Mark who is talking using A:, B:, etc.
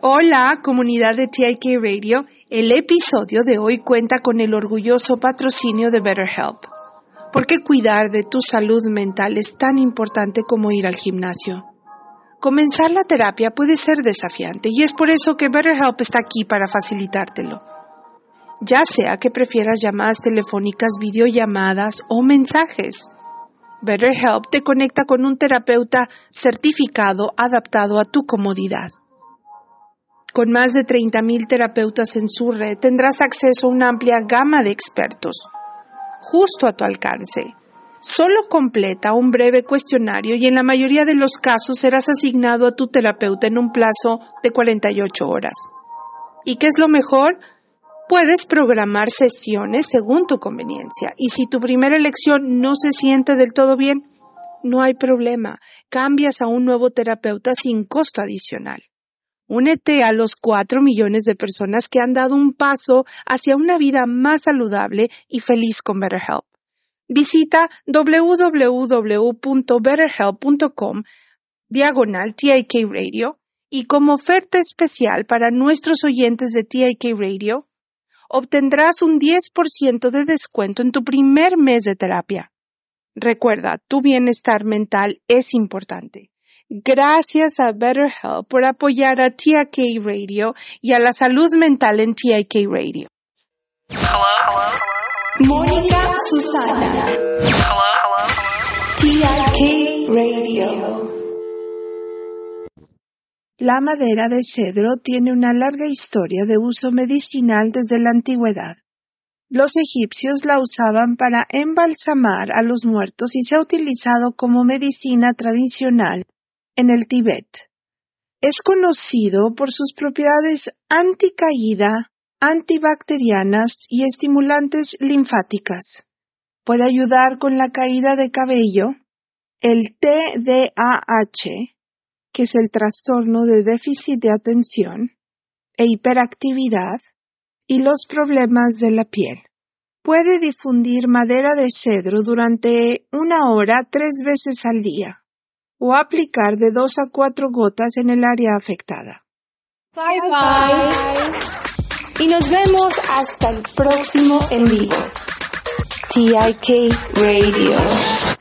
A: Hola, comunidad de TIK Radio. El episodio de hoy cuenta con el orgulloso patrocinio de BetterHelp. ¿Por qué cuidar de tu salud mental es tan importante como ir al gimnasio? Comenzar la terapia puede ser desafiante y es por eso que BetterHelp está aquí para facilitártelo. Ya sea que prefieras llamadas telefónicas, videollamadas o mensajes. BetterHelp te conecta con un terapeuta certificado adaptado a tu comodidad. Con más de 30.000 terapeutas en su red tendrás acceso a una amplia gama de expertos, justo a tu alcance. Solo completa un breve cuestionario y en la mayoría de los casos serás asignado a tu terapeuta en un plazo de 48 horas. ¿Y qué es lo mejor? Puedes programar sesiones según tu conveniencia y si tu primera elección no se siente del todo bien, no hay problema. Cambias a un nuevo terapeuta sin costo adicional. Únete a los cuatro millones de personas que han dado un paso hacia una vida más saludable y feliz con BetterHelp. Visita www.betterhelp.com diagonal TIK Radio y como oferta especial para nuestros oyentes de TIK Radio, obtendrás un 10% de descuento en tu primer mes de terapia. Recuerda, tu bienestar mental es importante. Gracias a BetterHelp por apoyar a TIK Radio y a la salud mental en TIK Radio.
B: Mónica Susana. TIK Radio.
A: La madera de cedro tiene una larga historia de uso medicinal desde la antigüedad. Los egipcios la usaban para embalsamar a los muertos y se ha utilizado como medicina tradicional en el Tíbet. Es conocido por sus propiedades anticaída, antibacterianas y estimulantes linfáticas. Puede ayudar con la caída de cabello, el TDAH, que es el trastorno de déficit de atención e hiperactividad, y los problemas de la piel. Puede difundir madera de cedro durante una hora tres veces al día o aplicar de dos a cuatro gotas en el área afectada.
B: Bye bye. Y nos vemos hasta el próximo en vivo. TIK Radio.